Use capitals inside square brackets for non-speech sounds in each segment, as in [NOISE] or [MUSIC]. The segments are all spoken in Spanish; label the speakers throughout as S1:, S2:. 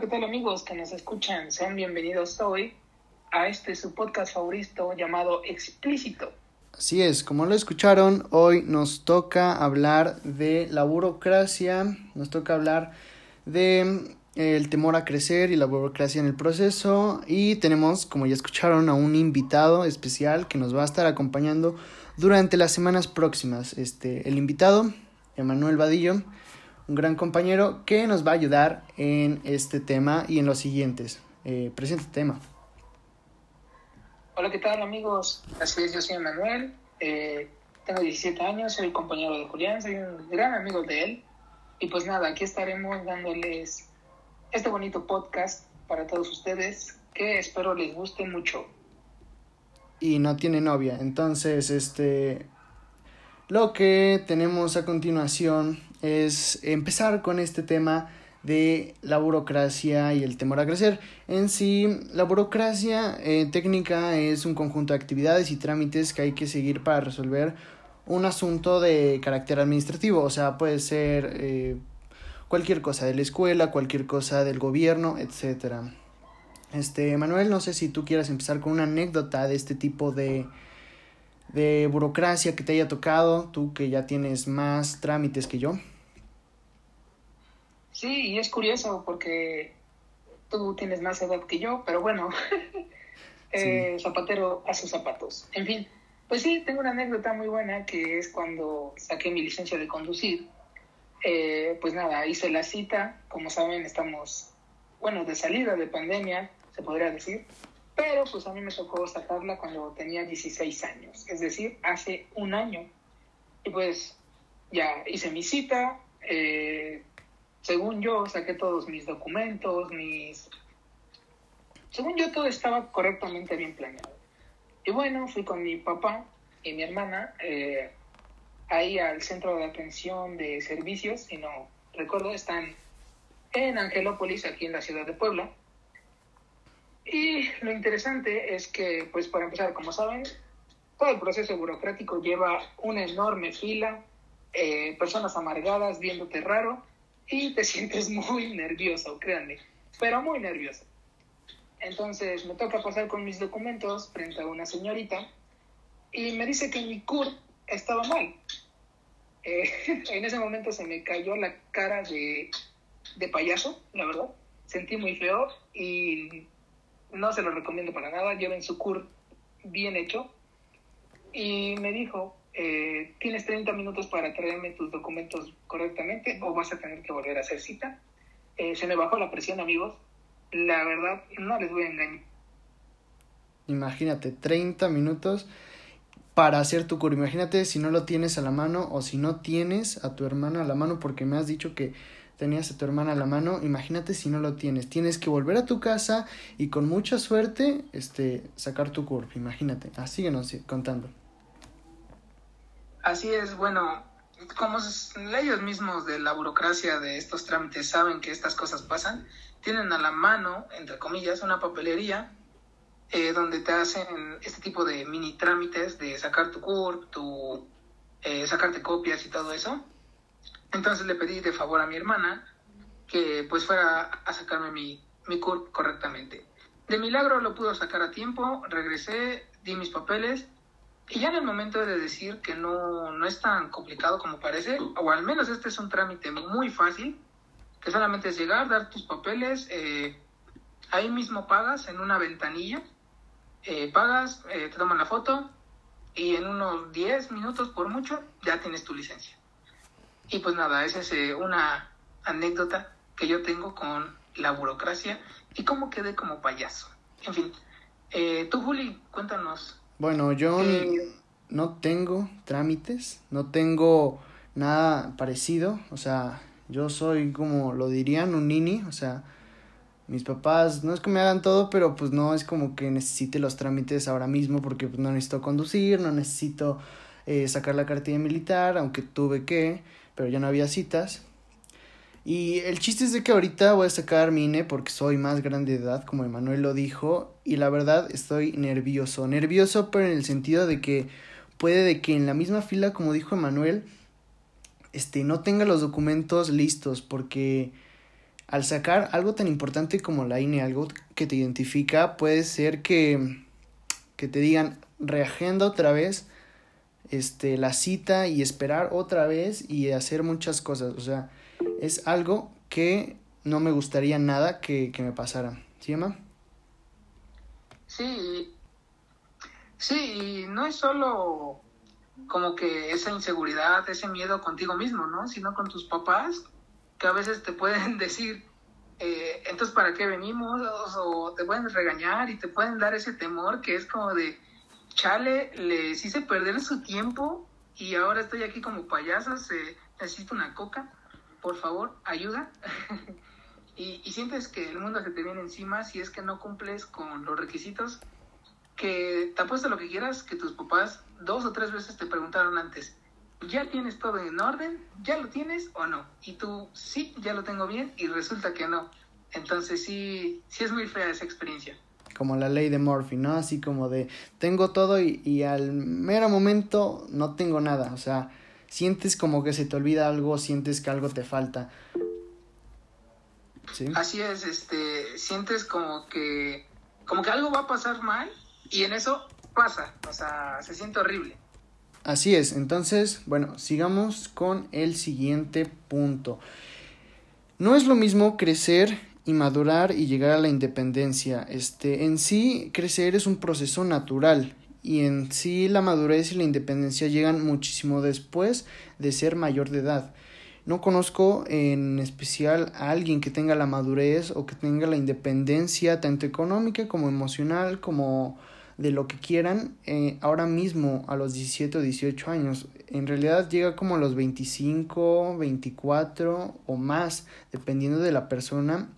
S1: ¿qué tal amigos que nos escuchan? Sean bienvenidos hoy a este su podcast favorito llamado Explícito.
S2: Así es, como lo escucharon, hoy nos toca hablar de la burocracia, nos toca hablar de eh, el temor a crecer y la burocracia en el proceso y tenemos, como ya escucharon, a un invitado especial que nos va a estar acompañando durante las semanas próximas. Este, el invitado, Emanuel Vadillo, un gran compañero que nos va a ayudar en este tema y en los siguientes. Eh, presente tema.
S1: Hola, ¿qué tal amigos? Así es, yo soy Manuel, eh, tengo 17 años, soy compañero de Julián, soy un gran amigo de él. Y pues nada, aquí estaremos dándoles este bonito podcast para todos ustedes que espero les guste mucho.
S2: Y no tiene novia, entonces este... Lo que tenemos a continuación es empezar con este tema de la burocracia y el temor a crecer. En sí, la burocracia eh, técnica es un conjunto de actividades y trámites que hay que seguir para resolver un asunto de carácter administrativo, o sea, puede ser eh, cualquier cosa de la escuela, cualquier cosa del gobierno, etcétera. Este, Manuel, no sé si tú quieras empezar con una anécdota de este tipo de, de burocracia que te haya tocado, tú que ya tienes más trámites que yo.
S1: Sí, y es curioso porque tú tienes más edad que yo, pero bueno, [LAUGHS] eh, zapatero a sus zapatos. En fin, pues sí, tengo una anécdota muy buena que es cuando saqué mi licencia de conducir. Eh, pues nada, hice la cita, como saben, estamos, bueno, de salida de pandemia, se podría decir, pero pues a mí me tocó sacarla cuando tenía 16 años, es decir, hace un año. Y pues ya hice mi cita, eh, según yo, saqué todos mis documentos, mis... Según yo, todo estaba correctamente bien planeado. Y bueno, fui con mi papá y mi hermana eh, ahí al centro de atención de servicios, si no recuerdo, están en Angelópolis, aquí en la ciudad de Puebla. Y lo interesante es que, pues para empezar, como saben, todo el proceso burocrático lleva una enorme fila, eh, personas amargadas viéndote raro, y te [LAUGHS] sientes muy nervioso, créanme, pero muy nervioso. Entonces me toca pasar con mis documentos frente a una señorita y me dice que mi CUR estaba mal. Eh, [LAUGHS] en ese momento se me cayó la cara de, de payaso, la verdad. Sentí muy feo y no se lo recomiendo para nada. Lleven su CUR bien hecho. Y me dijo, eh, tienes 30 minutos para traerme tus documentos correctamente o vas a tener que volver a hacer cita. Eh, se me bajó la presión, amigos. La verdad, no les voy a engañar.
S2: Imagínate, 30 minutos para hacer tu cura. Imagínate si no lo tienes a la mano o si no tienes a tu hermana a la mano porque me has dicho que tenías a tu hermana a la mano, imagínate si no lo tienes. Tienes que volver a tu casa y con mucha suerte este sacar tu CURP, imagínate. Así síguenos contando.
S1: Así es, bueno, como ellos mismos de la burocracia de estos trámites saben que estas cosas pasan, tienen a la mano, entre comillas, una papelería eh, donde te hacen este tipo de mini trámites de sacar tu CURP, tu, eh, sacarte copias y todo eso. Entonces le pedí de favor a mi hermana que pues fuera a sacarme mi, mi CURP correctamente. De milagro lo pudo sacar a tiempo, regresé, di mis papeles y ya en el momento de decir que no, no es tan complicado como parece, o al menos este es un trámite muy fácil, que solamente es llegar, dar tus papeles, eh, ahí mismo pagas en una ventanilla, eh, pagas, eh, te toman la foto y en unos 10 minutos por mucho ya tienes tu licencia. Y pues nada, esa es una anécdota que yo tengo con la burocracia y cómo quedé como payaso. En fin, tú Juli, cuéntanos
S2: bueno, yo no tengo trámites, no tengo nada parecido, o sea, yo soy como lo dirían un nini, o sea, mis papás no es que me hagan todo, pero pues no es como que necesite los trámites ahora mismo porque pues, no necesito conducir, no necesito eh, sacar la cartilla militar, aunque tuve que, pero ya no había citas. Y el chiste es de que ahorita voy a sacar mi INE porque soy más grande de edad, como Emanuel lo dijo, y la verdad estoy nervioso. Nervioso, pero en el sentido de que puede de que en la misma fila, como dijo Emanuel, este, no tenga los documentos listos, porque al sacar algo tan importante como la INE, algo que te identifica, puede ser que, que te digan reagenda otra vez este, la cita y esperar otra vez y hacer muchas cosas. O sea, es algo que no me gustaría nada que, que me pasara. ¿Sí, Emma?
S1: Sí, sí, y no es solo como que esa inseguridad, ese miedo contigo mismo, ¿no? Sino con tus papás, que a veces te pueden [LAUGHS] decir, eh, entonces, ¿para qué venimos? O te pueden regañar y te pueden dar ese temor que es como de, chale, les hice perder su tiempo y ahora estoy aquí como payaso, se, necesito una coca, por favor, ayuda. [LAUGHS] y, y sientes que el mundo se te viene encima si es que no cumples con los requisitos que te apuesto lo que quieras, que tus papás dos o tres veces te preguntaron antes, ¿ya tienes todo en orden? ¿Ya lo tienes o no? Y tú, sí, ya lo tengo bien y resulta que no. Entonces sí, sí es muy fea esa experiencia.
S2: Como la ley de Murphy, ¿no? Así como de, tengo todo y, y al mero momento no tengo nada. O sea, sientes como que se te olvida algo, sientes que algo te falta.
S1: ¿Sí? Así es, este, sientes como que, como que algo va a pasar mal y en eso pasa, o sea, se siente horrible.
S2: Así es, entonces, bueno, sigamos con el siguiente punto. No es lo mismo crecer y madurar y llegar a la independencia. Este, en sí, crecer es un proceso natural y en sí la madurez y la independencia llegan muchísimo después de ser mayor de edad. No conozco en especial a alguien que tenga la madurez o que tenga la independencia tanto económica como emocional como de lo que quieran eh, ahora mismo a los 17 o 18 años. En realidad llega como a los 25, 24 o más, dependiendo de la persona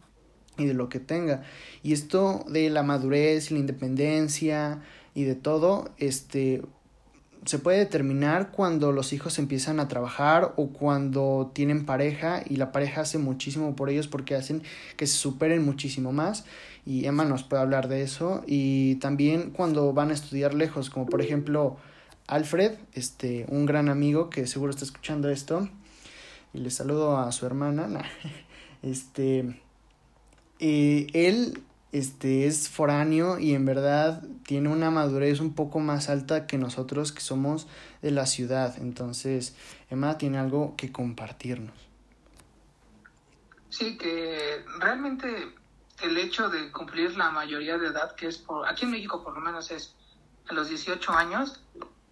S2: y de lo que tenga. Y esto de la madurez y la independencia y de todo, este se puede determinar cuando los hijos empiezan a trabajar o cuando tienen pareja y la pareja hace muchísimo por ellos porque hacen que se superen muchísimo más. Y Emma nos puede hablar de eso. Y también cuando van a estudiar lejos como por ejemplo Alfred este un gran amigo que seguro está escuchando esto. Y le saludo a su hermana. [LAUGHS] Este eh, él este es foráneo y en verdad tiene una madurez un poco más alta que nosotros que somos de la ciudad. Entonces, Emma tiene algo que compartirnos.
S1: Sí, que realmente el hecho de cumplir la mayoría de edad, que es por, aquí en México por lo menos es a los 18 años,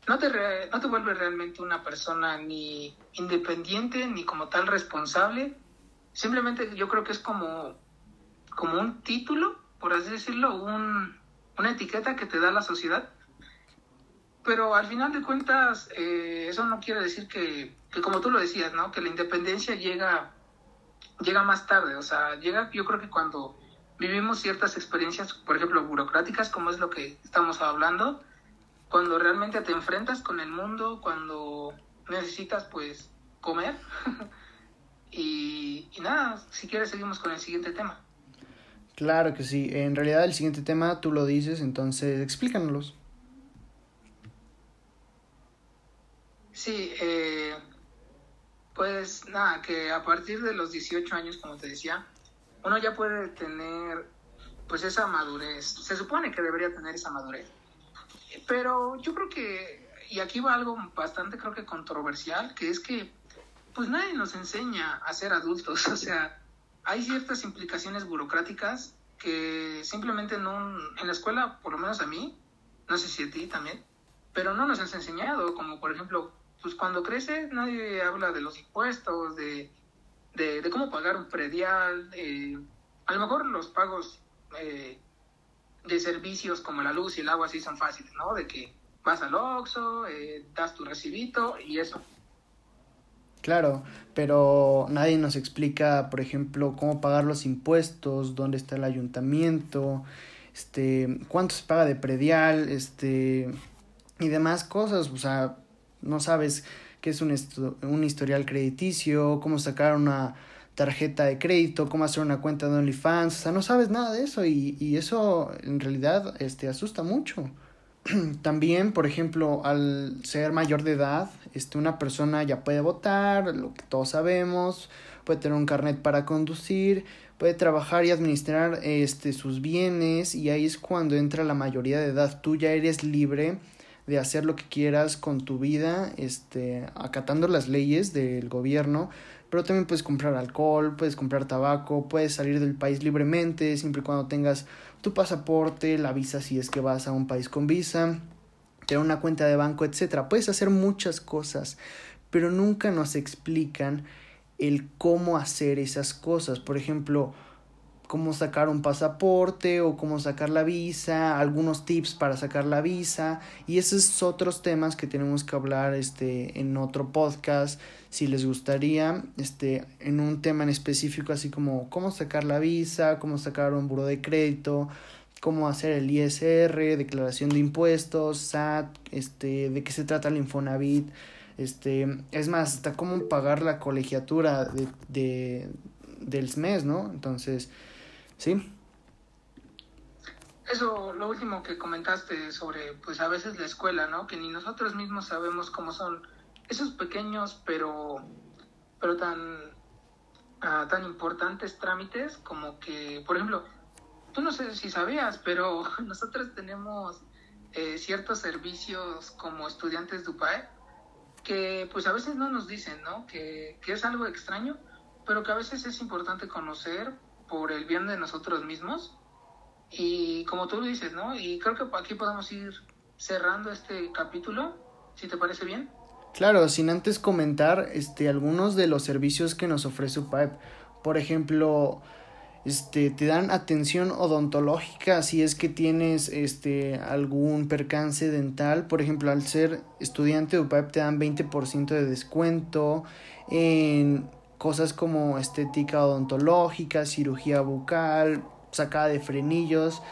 S1: no te, no te vuelve realmente una persona ni independiente ni como tal responsable. Simplemente yo creo que es como, como un título por así decirlo, un, una etiqueta que te da la sociedad. Pero al final de cuentas, eh, eso no quiere decir que, que, como tú lo decías, ¿no? Que la independencia llega, llega más tarde. O sea, llega, yo creo que cuando vivimos ciertas experiencias, por ejemplo, burocráticas, como es lo que estamos hablando, cuando realmente te enfrentas con el mundo, cuando necesitas, pues, comer. [LAUGHS] y, y nada, si quieres seguimos con el siguiente tema.
S2: Claro que sí. En realidad el siguiente tema tú lo dices, entonces explícanos.
S1: Sí, eh, pues nada, que a partir de los 18 años, como te decía, uno ya puede tener pues esa madurez. Se supone que debería tener esa madurez. Pero yo creo que, y aquí va algo bastante creo que controversial, que es que pues nadie nos enseña a ser adultos. [LAUGHS] O sea, hay ciertas implicaciones burocráticas que simplemente no, en la escuela, por lo menos a mí, no sé si a ti también, pero no nos has enseñado, como por ejemplo, pues cuando crece nadie habla de los impuestos, de, de, cómo pagar un predial, eh, a lo mejor los pagos eh, de servicios como la luz y el agua sí son fáciles, ¿no? De que vas al Oxxo, eh, das tu recibito y eso.
S2: Claro, pero nadie nos explica, por ejemplo, cómo pagar los impuestos, dónde está el ayuntamiento, este, cuánto se paga de predial, este, y demás cosas. O sea, no sabes qué es un, un historial crediticio, cómo sacar una tarjeta de crédito, cómo hacer una cuenta de OnlyFans, o sea, no sabes nada de eso y, y eso en realidad este, asusta mucho. [CLEARS THROAT] también, por ejemplo, al ser mayor de edad, este, una persona ya puede votar, lo que todos sabemos, puede tener un carnet para conducir, puede trabajar y administrar este, sus bienes y ahí es cuando entra la mayoría de edad. Tú ya eres libre de hacer lo que quieras con tu vida, este, acatando las leyes del gobierno, pero también puedes comprar alcohol, puedes comprar tabaco, puedes salir del país libremente, siempre y cuando tengas tu pasaporte, la visa si es que vas a un país con visa, tener una cuenta de banco, etcétera. Puedes hacer muchas cosas, pero nunca nos explican el cómo hacer esas cosas. Por ejemplo, cómo sacar un pasaporte o cómo sacar la visa, algunos tips para sacar la visa y esos otros temas que tenemos que hablar este en otro podcast si les gustaría este en un tema en específico así como cómo sacar la visa, cómo sacar un buro de crédito, cómo hacer el ISR, declaración de impuestos, SAT, este de qué se trata el Infonavit, este es más hasta cómo pagar la colegiatura de, de del mes, ¿no? Entonces, Sí.
S1: Eso, lo último que comentaste sobre, pues a veces la escuela, ¿no? Que ni nosotros mismos sabemos cómo son esos pequeños, pero, pero tan, ah, tan importantes trámites como que, por ejemplo, tú no sé si sabías, pero [LAUGHS] nosotros tenemos eh, ciertos servicios como estudiantes de que pues a veces no nos dicen, ¿no? Que, que es algo extraño, pero que a veces es importante conocer por el bien de nosotros mismos. Y como tú dices, ¿no? Y creo que aquí podemos ir cerrando este capítulo, si te parece bien.
S2: Claro, sin antes comentar este, algunos de los servicios que nos ofrece UPAEP. Por ejemplo, este, te dan atención odontológica si es que tienes este, algún percance dental. Por ejemplo, al ser estudiante de UPAEP te dan 20% de descuento en cosas como estética odontológica, cirugía bucal, sacada de frenillos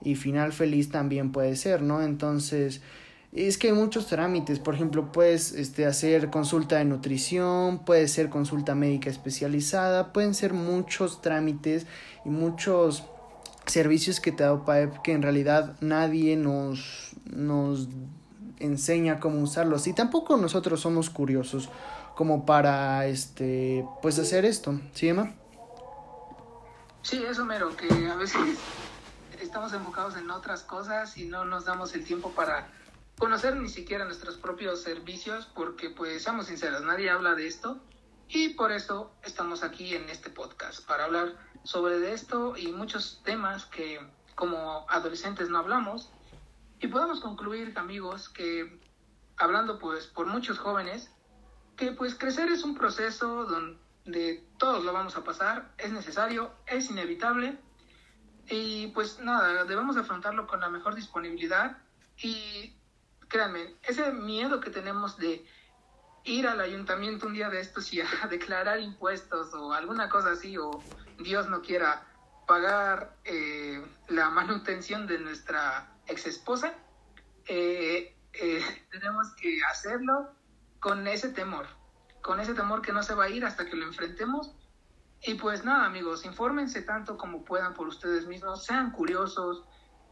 S2: y final feliz también puede ser, ¿no? Entonces, es que hay muchos trámites, por ejemplo, puedes este, hacer consulta de nutrición, puede ser consulta médica especializada, pueden ser muchos trámites y muchos servicios que te da OPAEP que en realidad nadie nos, nos enseña cómo usarlos. Y tampoco nosotros somos curiosos como para este pues hacer esto, ¿sí Emma?
S1: Sí, eso mero, que a veces estamos enfocados en otras cosas y no nos damos el tiempo para conocer ni siquiera nuestros propios servicios porque pues seamos sinceros, nadie habla de esto y por eso estamos aquí en este podcast para hablar sobre esto y muchos temas que como adolescentes no hablamos y podemos concluir amigos que hablando pues por muchos jóvenes que pues crecer es un proceso donde todos lo vamos a pasar, es necesario, es inevitable y pues nada, debemos afrontarlo con la mejor disponibilidad y créanme, ese miedo que tenemos de ir al ayuntamiento un día de estos y [LAUGHS] a declarar impuestos o alguna cosa así o Dios no quiera pagar eh, la manutención de nuestra ex esposa, eh, eh, [LAUGHS] tenemos que hacerlo con ese temor, con ese temor que no se va a ir hasta que lo enfrentemos. Y pues nada, amigos, infórmense tanto como puedan por ustedes mismos, sean curiosos,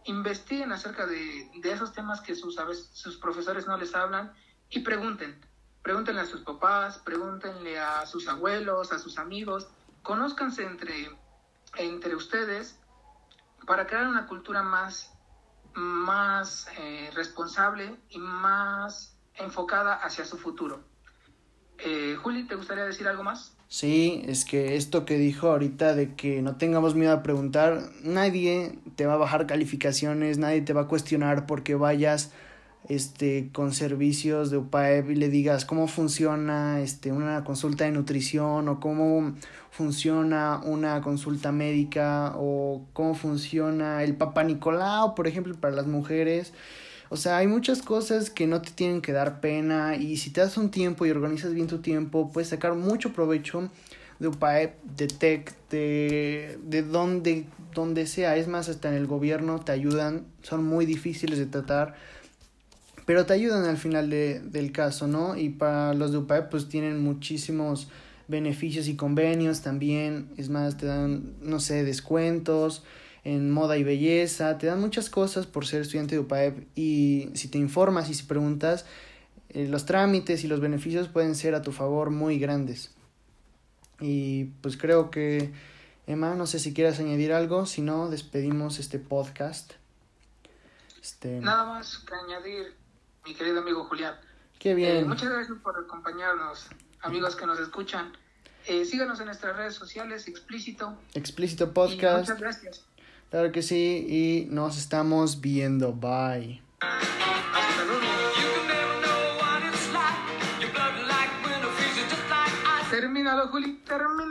S1: investiguen acerca de, esos temas que sus, sus profesores no les hablan y pregunten. Pregúntenle a sus papás, pregúntenle a sus abuelos, a sus amigos, conózcanse entre, entre ustedes para crear una cultura más, más eh, responsable y más enfocada hacia su futuro. Eh, Juli, ¿te gustaría decir algo más?
S2: Sí, es que esto que dijo ahorita de que no tengamos miedo a preguntar, nadie te va a bajar calificaciones, nadie te va a cuestionar porque vayas este con servicios de UPAEP y le digas cómo funciona este una consulta de nutrición o cómo funciona una consulta médica o cómo funciona el Papa Nicolau, por ejemplo, para las mujeres. O sea, hay muchas cosas que no te tienen que dar pena y si te das un tiempo y organizas bien tu tiempo, puedes sacar mucho provecho de UPAEP, de TEC, de, de donde, donde sea. Es más, hasta en el gobierno te ayudan, son muy difíciles de tratar, pero te ayudan al final de, del caso, ¿no? Y para los de UPAEP pues tienen muchísimos beneficios y convenios también, es más, te dan, no sé, descuentos en moda y belleza, te dan muchas cosas por ser estudiante de UPAEP y si te informas y si preguntas, eh, los trámites y los beneficios pueden ser a tu favor muy grandes. Y pues creo que, Emma, no sé si quieras añadir algo, si no, despedimos este podcast.
S1: Este... Nada más que añadir, mi querido amigo Julián.
S2: Qué bien.
S1: Eh, muchas gracias por acompañarnos, amigos que nos escuchan. Eh, síganos en nuestras redes sociales, Explícito.
S2: Explícito Podcast.
S1: muchas gracias.
S2: Claro que sí, y nos estamos viendo. Bye.
S1: Termínalo, Juli, termínalo.